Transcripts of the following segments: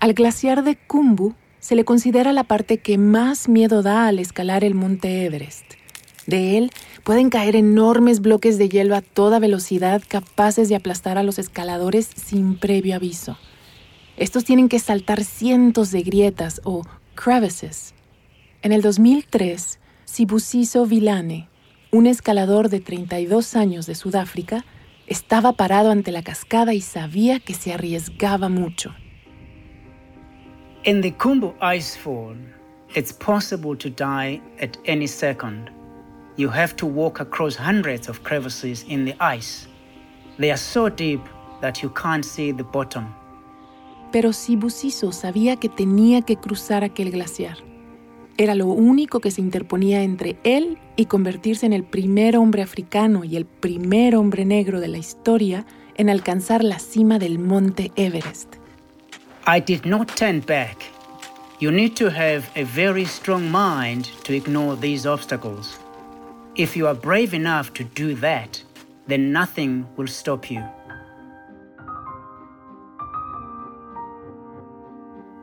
Al glaciar de Kumbu se le considera la parte que más miedo da al escalar el monte Everest. De él pueden caer enormes bloques de hielo a toda velocidad capaces de aplastar a los escaladores sin previo aviso. Estos tienen que saltar cientos de grietas o crevices. En el 2003, Sibusiso Vilane, un escalador de 32 años de Sudáfrica, estaba parado ante la cascada y sabía que se arriesgaba mucho. In the Kumbu icefall, it's possible to die at any second. You have to walk across hundreds of crevices in the ice. They are so deep that you can't see the bottom. Pero Sibusiso sabía que tenía que cruzar aquel glaciar. Era lo único que se interponía entre él y convertirse en el primer hombre africano y el primer hombre negro de la historia en alcanzar la cima del monte Everest. I did not turn back. You need to have a very strong mind to ignore these obstacles. If you are brave enough to do that, then nothing will stop you.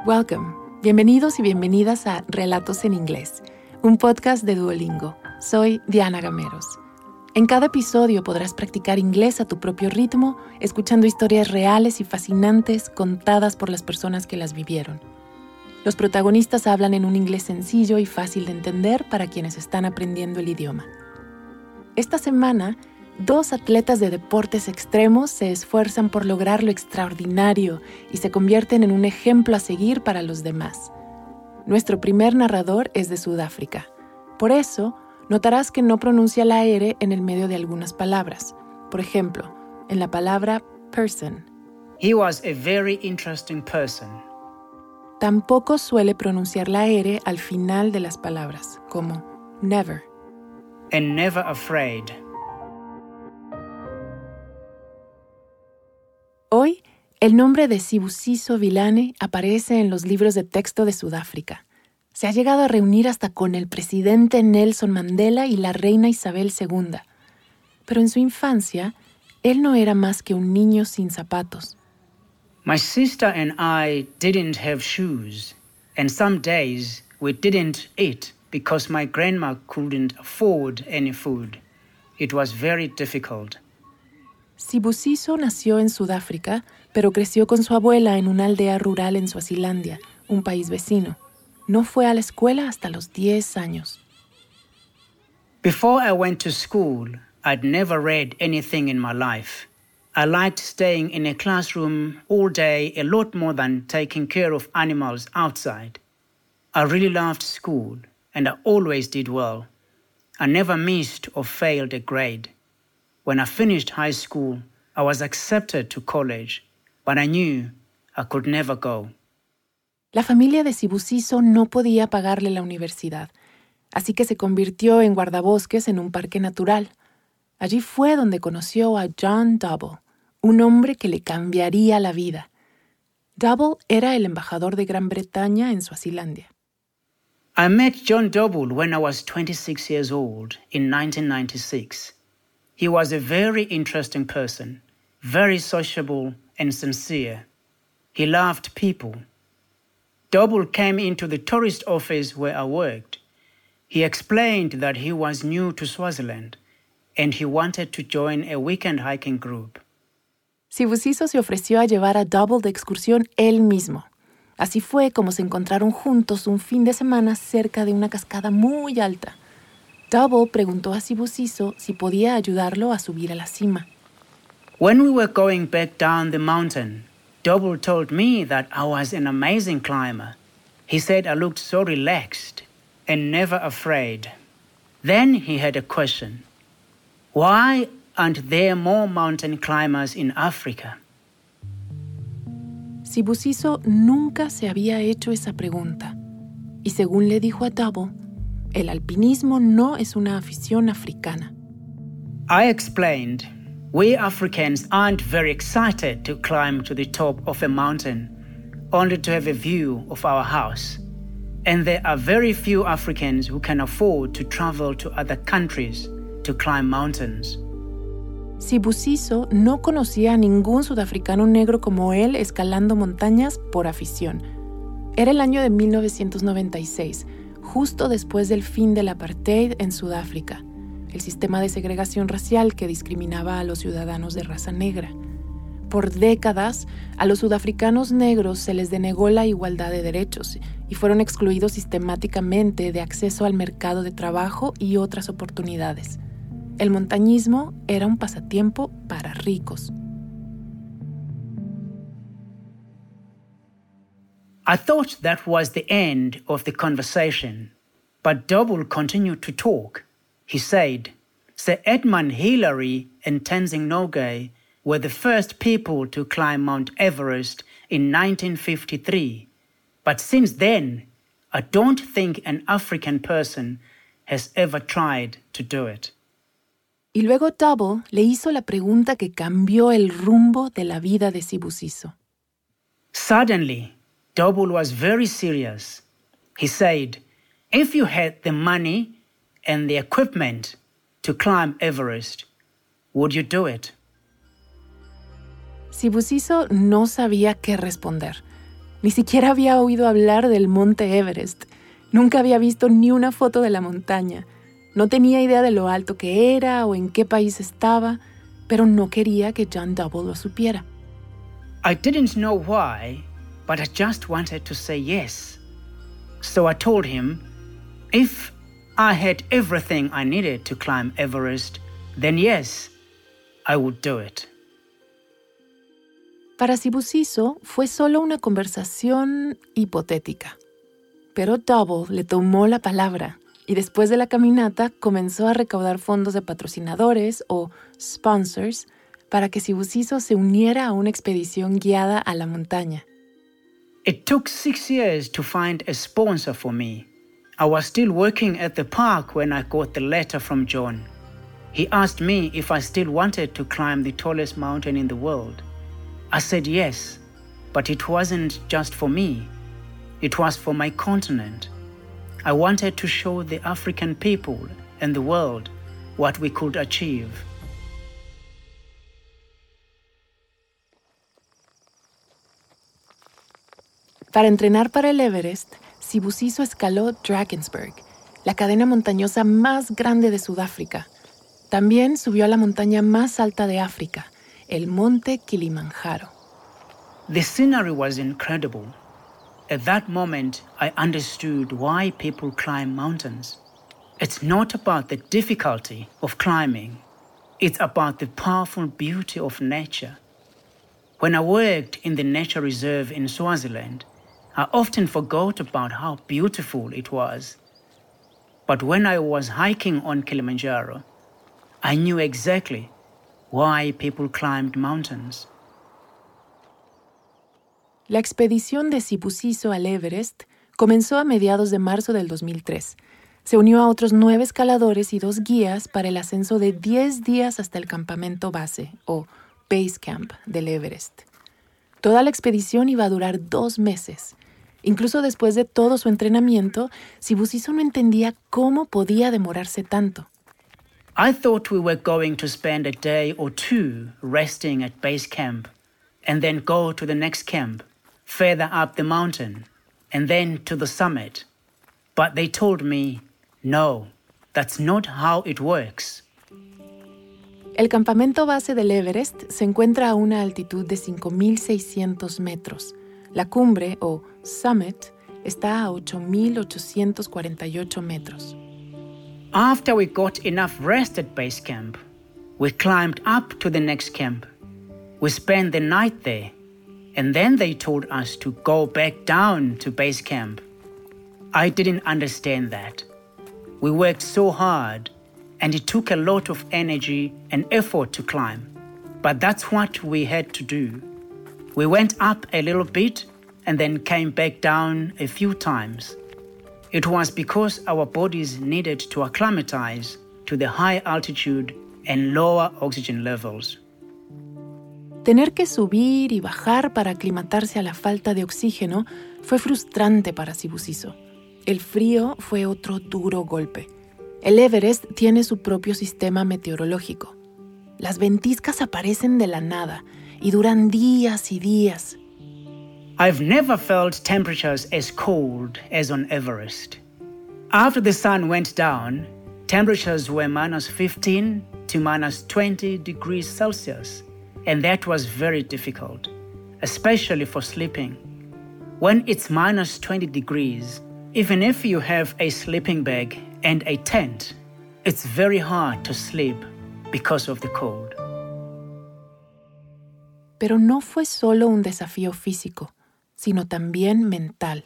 Welcome. Bienvenidos y bienvenidas a Relatos en Inglés, un podcast de Duolingo. Soy Diana Gameros. En cada episodio podrás practicar inglés a tu propio ritmo, escuchando historias reales y fascinantes contadas por las personas que las vivieron. Los protagonistas hablan en un inglés sencillo y fácil de entender para quienes están aprendiendo el idioma. Esta semana, dos atletas de deportes extremos se esfuerzan por lograr lo extraordinario y se convierten en un ejemplo a seguir para los demás. Nuestro primer narrador es de Sudáfrica. Por eso, notarás que no pronuncia la R en el medio de algunas palabras. Por ejemplo, en la palabra person. He was a very interesting person. Tampoco suele pronunciar la R al final de las palabras, como never. And never afraid. Hoy, el nombre de Sibusiso Vilane aparece en los libros de texto de Sudáfrica se ha llegado a reunir hasta con el presidente Nelson Mandela y la reina Isabel II. Pero en su infancia, él no era más que un niño sin zapatos. My sister and I didn't have shoes, and some days we didn't eat because my grandma couldn't afford any food. It was very difficult. Sibusiso nació en Sudáfrica, pero creció con su abuela en una aldea rural en Suazilandia, un país vecino. No fue a la escuela hasta los 10 años. Before I went to school, I'd never read anything in my life. I liked staying in a classroom all day a lot more than taking care of animals outside. I really loved school, and I always did well. I never missed or failed a grade. When I finished high school, I was accepted to college, but I knew I could never go. La familia de Sibusiso no podía pagarle la universidad, así que se convirtió en guardabosques en un parque natural. Allí fue donde conoció a John Double, un hombre que le cambiaría la vida. Double era el embajador de Gran Bretaña en Suazilandia. I met John Double when I was 26 years old in 1996. He was a very interesting person, very sociable and sincere. He loved people Double came into the tourist office where I worked. He explained that he was new to Swaziland and he wanted to join a weekend hiking group. Sibusiso se ofreció a llevar a Double de excursión él mismo. Así fue como se encontraron juntos un fin de semana cerca de una cascada muy alta. Double preguntó a Sibusiso si podía ayudarlo a subir a la cima. When we were going back down the mountain, Double told me that I was an amazing climber. He said I looked so relaxed and never afraid. Then he had a question Why aren't there more mountain climbers in Africa? Sibusiso nunca se había hecho esa pregunta. Y según le dijo a Double, el alpinismo no es una afición africana. I explained we Africans aren't very excited to climb to the top of a mountain only to have a view of our house. And there are very few Africans who can afford to travel to other countries to climb mountains. Sibusiso no conocía a ningún sudafricano negro como él escalando montañas por afición. Era el año de 1996, justo después del fin del apartheid en Sudáfrica, el sistema de segregación racial que discriminaba a los ciudadanos de raza negra. Por décadas, a los sudafricanos negros se les denegó la igualdad de derechos y fueron excluidos sistemáticamente de acceso al mercado de trabajo y otras oportunidades. El montañismo era un pasatiempo para ricos. I thought that was the end of the conversation, but Double continued to talk. He said, Sir Edmund Hillary and Tenzing Norgay were the first people to climb Mount Everest in 1953. But since then, I don't think an African person has ever tried to do it. Y luego Double le hizo la pregunta que cambió el rumbo de la vida de Sibusiso. Suddenly, Double was very serious. He said, If you had the money and the equipment to climb Everest, would you do it? Sibusiso no sabía qué responder. Ni siquiera había oído hablar del monte Everest. Nunca había visto ni una foto de la montaña. No tenía idea de lo alto que era o en qué país estaba, pero no quería que John Double lo supiera. I didn't know why, but I just wanted to say yes. So I told him if I had everything I needed to climb Everest, then yes, I would do it. Para Sibusiso fue solo una conversación hipotética. Pero Double le tomó la palabra y después de la caminata comenzó a recaudar fondos de patrocinadores o sponsors para que Sibusiso se uniera a una expedición guiada a la montaña. It took six years to find a sponsor for me. I was still working at the park when I got the letter from John. He asked me if I still wanted to climb the tallest mountain in the world. I said yes, but it wasn't just for me, it was for my continent. I wanted to show the African people and the world what we could achieve. Para entrenar para el Everest, Sibusiso escaló Drakensberg, la cadena montañosa más grande de Sudáfrica. También subió a la montaña más alta de África, el monte Kilimanjaro. The scenery was incredible. At that moment, I understood why people climb mountains. It's not about the difficulty of climbing, it's about the powerful beauty of nature. When I worked in the nature reserve in Swaziland, I often forgot about how beautiful it was. But when I was hiking on Kilimanjaro, I knew exactly why people climbed mountains. La expedición de Sibusiso al Everest comenzó a mediados de marzo del 2003. Se unió a otros nueve escaladores y dos guías para el ascenso de 10 días hasta el campamento base, o Base Camp, del Everest. Toda la expedición iba a durar dos meses. Incluso después de todo su entrenamiento, Sibusiso no entendía cómo podía demorarse tanto. I thought we were going to spend a day or two resting at base camp and then go to the next camp further up the mountain and then to the summit. But they told me, no, that's not how it works. El campamento base del Everest se encuentra a una altitud de 5.600 metros. La cumbre, o summit, está a 8.848 metros. After we got enough rest at base camp, we climbed up to the next camp. We spent the night there and then they told us to go back down to base camp. I didn't understand that. We worked so hard, and it took a lot of energy and effort to climb. But that's what we had to do. We went up a little bit and then came back down a few times. It was because our bodies needed to acclimatize to the high altitude and lower oxygen levels. Tener que subir y bajar para aclimatarse a la falta de oxígeno fue frustrante para Sibusiso. El frío fue otro duro golpe. El Everest tiene su propio sistema meteorológico. Las ventiscas aparecen de la nada y duran días y días. I've never felt temperatures as cold as on Everest. After the sun went down, temperatures were minus 15 to minus 20 degrees Celsius, and that was very difficult, especially for sleeping. When it's minus 20 degrees, even if you have a sleeping bag and a tent, it's very hard to sleep because of the cold. Pero no fue solo un desafío físico, sino también mental.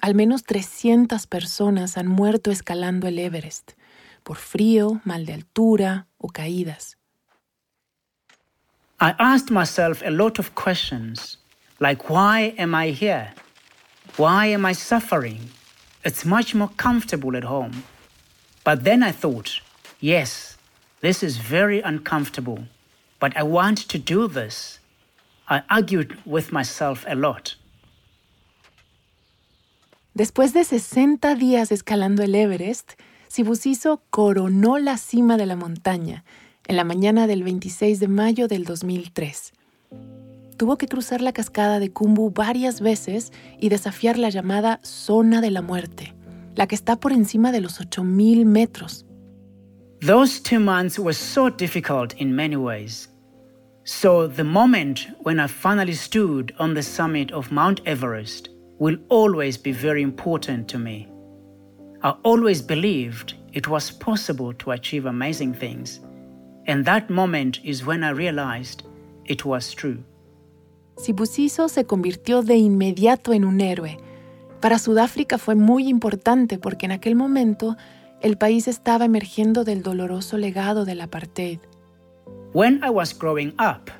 Al menos 300 personas han muerto escalando el Everest, por frío, mal de altura o caídas. I asked myself a lot of questions, like why am I here? Why am I suffering? It's much more comfortable at home. But then I thought, yes, this is very uncomfortable, but I want to do this. I argued with myself a lot. Después de 60 días escalando el Everest, Sibusiso coronó la cima de la montaña en la mañana del 26 de mayo del 2003. Tuvo que cruzar la cascada de Kumbu varias veces y desafiar la llamada zona de la muerte, la que está por encima de los 8.000 metros. Those two months were so difficult in many ways. So the moment when I finally stood on the summit of Mount Everest will always be very important to me. I always believed it was possible to achieve amazing things, and that moment is when I realized it was true. Sibusiso se convirtió de inmediato en un héroe. Para Sudáfrica fue muy importante porque en aquel momento el país estaba emergiendo del doloroso legado del apartheid. When I was growing up,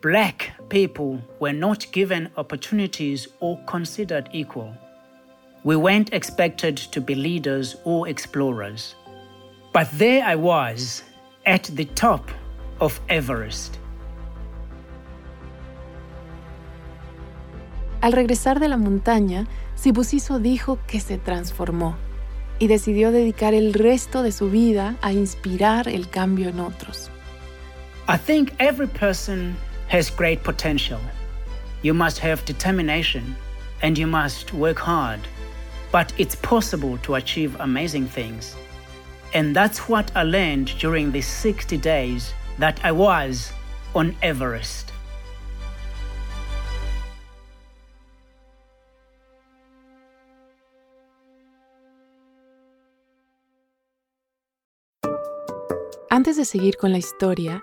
black people were not given opportunities or considered equal. We weren't expected to be leaders or explorers. But there I was, at the top of Everest. Al regresar de la montaña, Sibusiso dijo que se transformó y decidió dedicar el resto de su vida a inspirar el cambio en otros. I think every person has great potential. You must have determination and you must work hard. But it's possible to achieve amazing things. And that's what I learned during the 60 days that I was on Everest. Antes de seguir con la historia,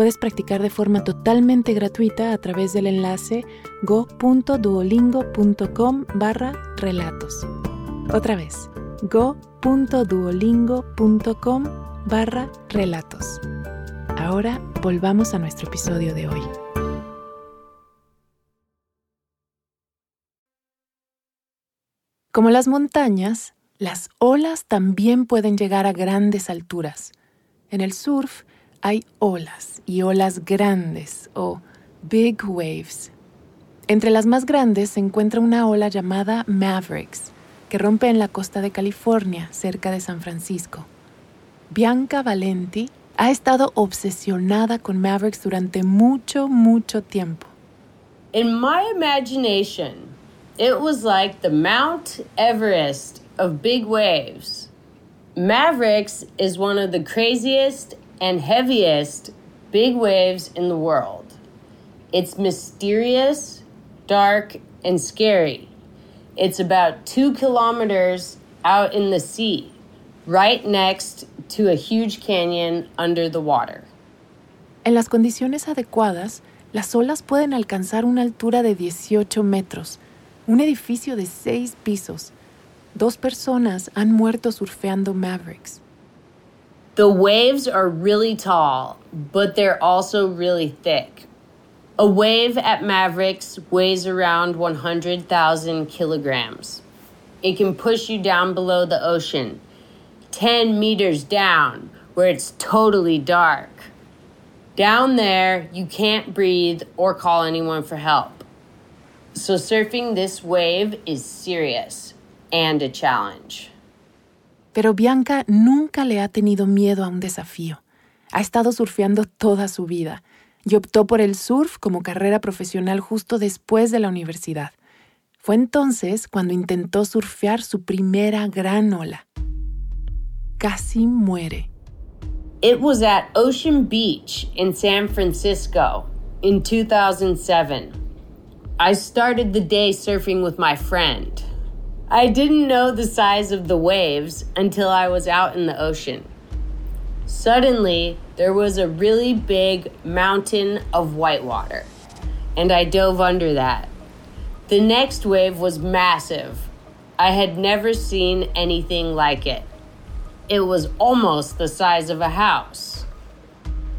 puedes practicar de forma totalmente gratuita a través del enlace go.duolingo.com barra relatos. Otra vez, go.duolingo.com barra relatos. Ahora volvamos a nuestro episodio de hoy. Como las montañas, las olas también pueden llegar a grandes alturas. En el surf hay olas y olas grandes o big waves. Entre las más grandes se encuentra una ola llamada Mavericks, que rompe en la costa de California, cerca de San Francisco. Bianca Valenti ha estado obsesionada con Mavericks durante mucho, mucho tiempo. In my imagination, it was like the Mount Everest of big waves. Mavericks is one of the craziest and heaviest big waves in the world. It's mysterious, dark, and scary. It's about two kilometers out in the sea, right next to a huge canyon under the water. En las condiciones adecuadas, las olas pueden alcanzar una altura de 18 metros, un edificio de seis pisos. Dos personas han muerto surfeando Mavericks. The waves are really tall, but they're also really thick. A wave at Mavericks weighs around 100,000 kilograms. It can push you down below the ocean, 10 meters down, where it's totally dark. Down there, you can't breathe or call anyone for help. So, surfing this wave is serious and a challenge. Pero Bianca nunca le ha tenido miedo a un desafío. Ha estado surfeando toda su vida y optó por el surf como carrera profesional justo después de la universidad. Fue entonces cuando intentó surfear su primera gran ola. Casi muere. It was at Ocean Beach in San Francisco in 2007. I started the day surfing with my friend. I didn't know the size of the waves until I was out in the ocean. Suddenly, there was a really big mountain of whitewater, and I dove under that. The next wave was massive. I had never seen anything like it. It was almost the size of a house.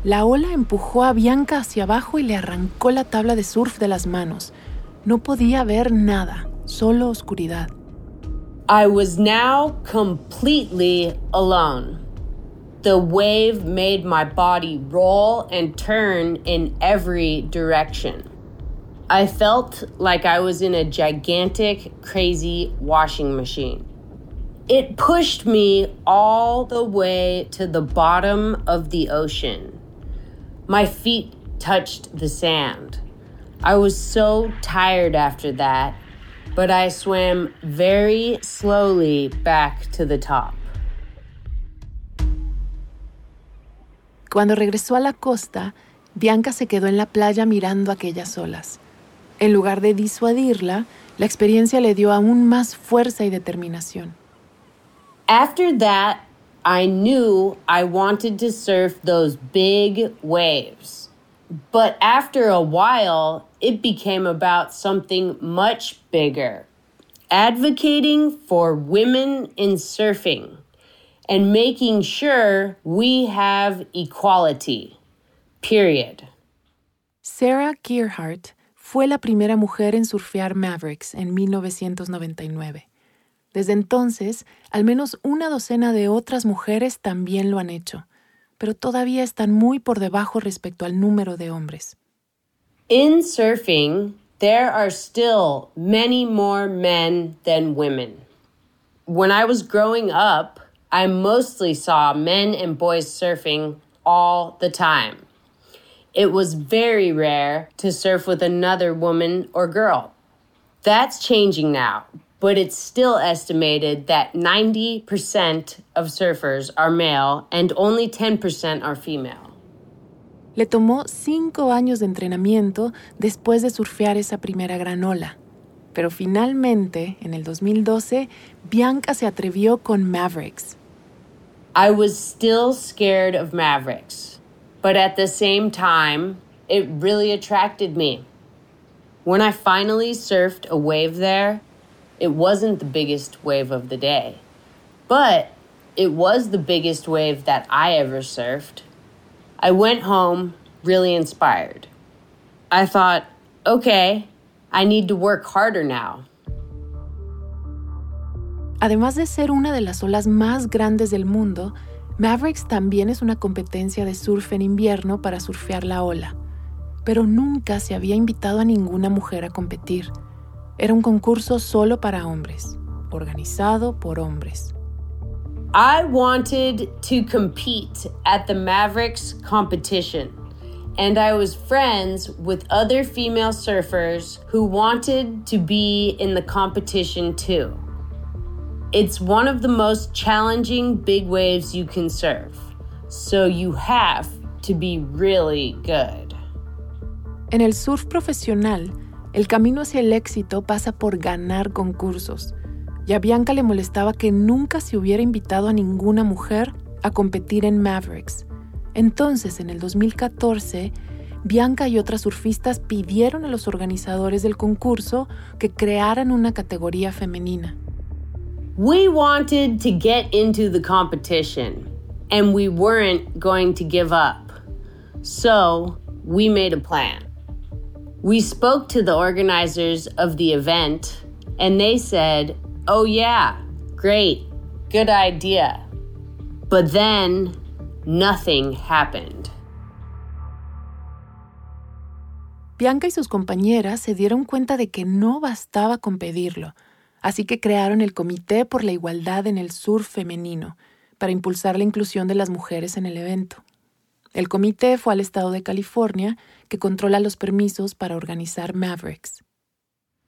La ola empujó a Bianca hacia abajo y le arrancó la tabla de surf de las manos. No podía ver nada, solo oscuridad. I was now completely alone. The wave made my body roll and turn in every direction. I felt like I was in a gigantic, crazy washing machine. It pushed me all the way to the bottom of the ocean. My feet touched the sand. I was so tired after that, but I swam very slowly back to the top. Cuando regresó a la costa, Bianca se quedó en la playa mirando aquellas olas. En lugar de disuadirla, la experiencia le dio aún más fuerza y determinación. After that, I knew I wanted to surf those big waves. But after a while, it became about something much bigger advocating for women in surfing and making sure we have equality. Period. Sarah Gearhart fue la primera mujer en surfear Mavericks en 1999. Desde entonces, al menos una docena de otras mujeres también lo han hecho, pero todavía están muy por debajo respecto al número de hombres. In surfing, there are still many more men than women. When I was growing up, I mostly saw men and boys surfing all the time. It was very rare to surf with another woman or girl. That's changing now, but it's still estimated that 90% of surfers are male and only 10% are female. Le tomó cinco años de entrenamiento después de surfear esa primera gran ola. Pero finalmente, en el 2012, Bianca se atrevió con Mavericks. I was still scared of Mavericks, but at the same time, it really attracted me. When I finally surfed a wave there, it wasn't the biggest wave of the day, but it was the biggest wave that I ever surfed. I went home really inspired. I thought, okay, I need to work harder now. Además de ser una de las olas más grandes del mundo, Mavericks también es una competencia de surf en invierno para surfear la ola. Pero nunca se había invitado a ninguna mujer a competir. Era un concurso solo para hombres, organizado por hombres. I wanted to compete at the Mavericks competition, and I was friends with other female surfers who wanted to be in the competition too. It's one of the most challenging big waves you can surf, so you have to be really good. En el surf profesional, el camino hacia el éxito pasa por ganar concursos. Y a Bianca le molestaba que nunca se hubiera invitado a ninguna mujer a competir en Mavericks. Entonces, en el 2014, Bianca y otras surfistas pidieron a los organizadores del concurso que crearan una categoría femenina. We wanted to get into the competition, and we weren't going to give up. So, we made a plan. We spoke to the organizers of the event, and they said, Oh, yeah, great, good idea. But then nothing happened. Bianca y sus compañeras se dieron cuenta de que no bastaba con pedirlo, así que crearon el Comité por la Igualdad en el Surf Femenino para impulsar la inclusión de las mujeres en el evento. El comité fue al estado de California, que controla los permisos para organizar Mavericks.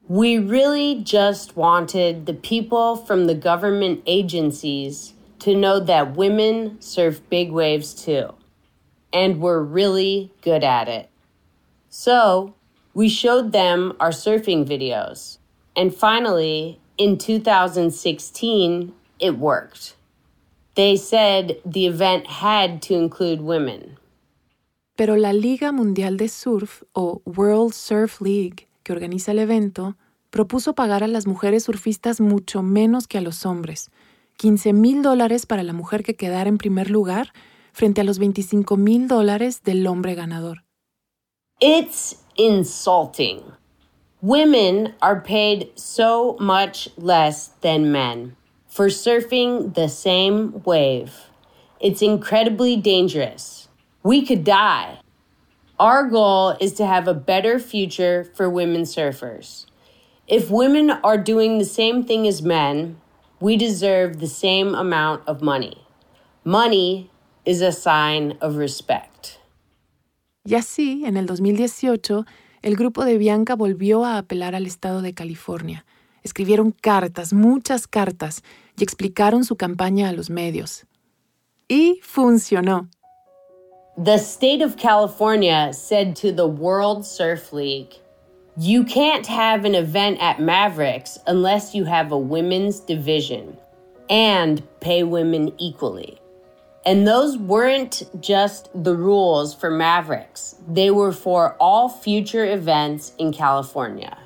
We really just wanted the people from the government agencies to know that women surf big waves too, and we're really good at it. So, we showed them our surfing videos, and finally, in 2016, it worked. They said the event had to include women. Pero la Liga Mundial de Surf, o World Surf League, que organiza el evento, propuso pagar a las mujeres surfistas mucho menos que a los hombres. 15 mil dólares para la mujer que quedara en primer lugar frente a los 25 mil dólares del hombre ganador. It's insulting. Women are paid so much less than men for surfing the same wave. It's incredibly dangerous. We could die. Our goal is to have a better future for women surfers. If women are doing the same thing as men, we deserve the same amount of money. Money is a sign of respect. Y así, en el 2018, el grupo de Bianca volvió a apelar al estado de California. Escribieron cartas, muchas cartas, y explicaron su campaña a los medios. Y funcionó. The state of California said to the World Surf League, You can't have an event at Mavericks unless you have a women's division and pay women equally. And those weren't just the rules for Mavericks, they were for all future events in California.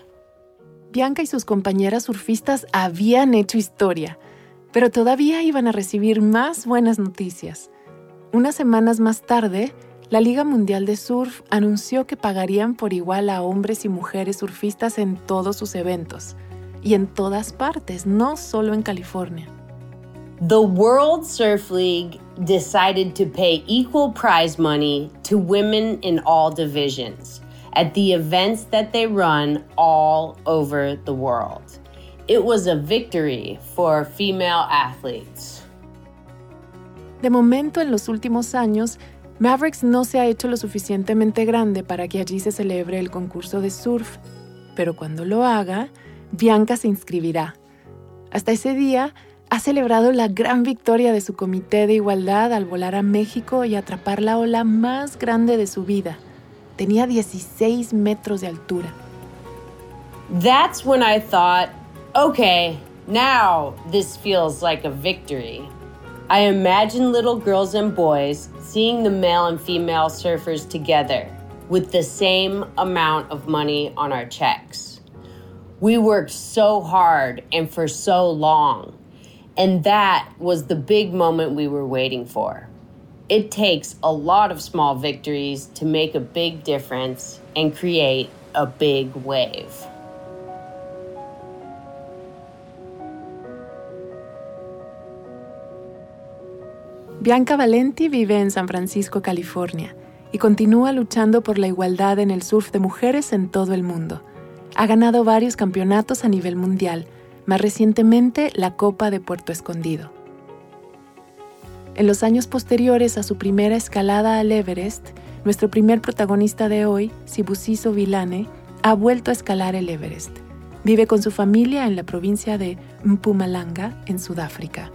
Bianca y sus compañeras surfistas habían hecho historia, pero todavía iban a recibir más buenas noticias. Unas semanas más tarde, la Liga Mundial de Surf anunció que pagarían por igual a hombres y mujeres surfistas en todos sus eventos, y en todas partes, no solo en California. The World Surf League decided to pay equal prize money to women in all divisions at the events that they run all over the world. It was a victory for female athletes. De momento, en los últimos años, Mavericks no se ha hecho lo suficientemente grande para que allí se celebre el concurso de surf, pero cuando lo haga, Bianca se inscribirá. Hasta ese día, ha celebrado la gran victoria de su comité de igualdad al volar a México y atrapar la ola más grande de su vida. Tenía 16 metros de altura. That's when I thought, okay, now this feels like a victory. I imagine little girls and boys seeing the male and female surfers together with the same amount of money on our checks. We worked so hard and for so long and that was the big moment we were waiting for. It takes a lot of small victories to make a big difference and create a big wave. Bianca Valenti vive en San Francisco, California, y continúa luchando por la igualdad en el surf de mujeres en todo el mundo. Ha ganado varios campeonatos a nivel mundial más recientemente la Copa de Puerto Escondido. En los años posteriores a su primera escalada al Everest, nuestro primer protagonista de hoy, Sibusiso Vilane, ha vuelto a escalar el Everest. Vive con su familia en la provincia de Mpumalanga, en Sudáfrica.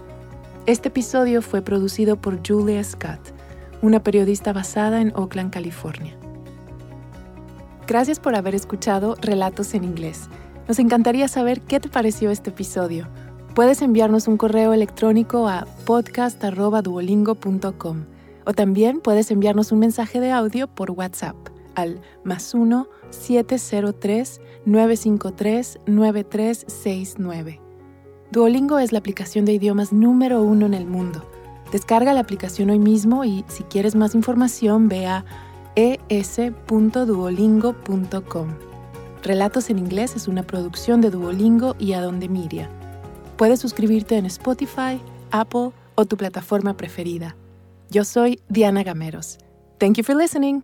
Este episodio fue producido por Julia Scott, una periodista basada en Oakland, California. Gracias por haber escuchado Relatos en Inglés. Nos encantaría saber qué te pareció este episodio. Puedes enviarnos un correo electrónico a podcast.duolingo.com o también puedes enviarnos un mensaje de audio por WhatsApp al más 1 703 953 9369. Duolingo es la aplicación de idiomas número uno en el mundo. Descarga la aplicación hoy mismo y si quieres más información ve a es.duolingo.com. Relatos en inglés es una producción de Duolingo y Adonde Miria. Puedes suscribirte en Spotify, Apple o tu plataforma preferida. Yo soy Diana Gameros. Thank you for listening.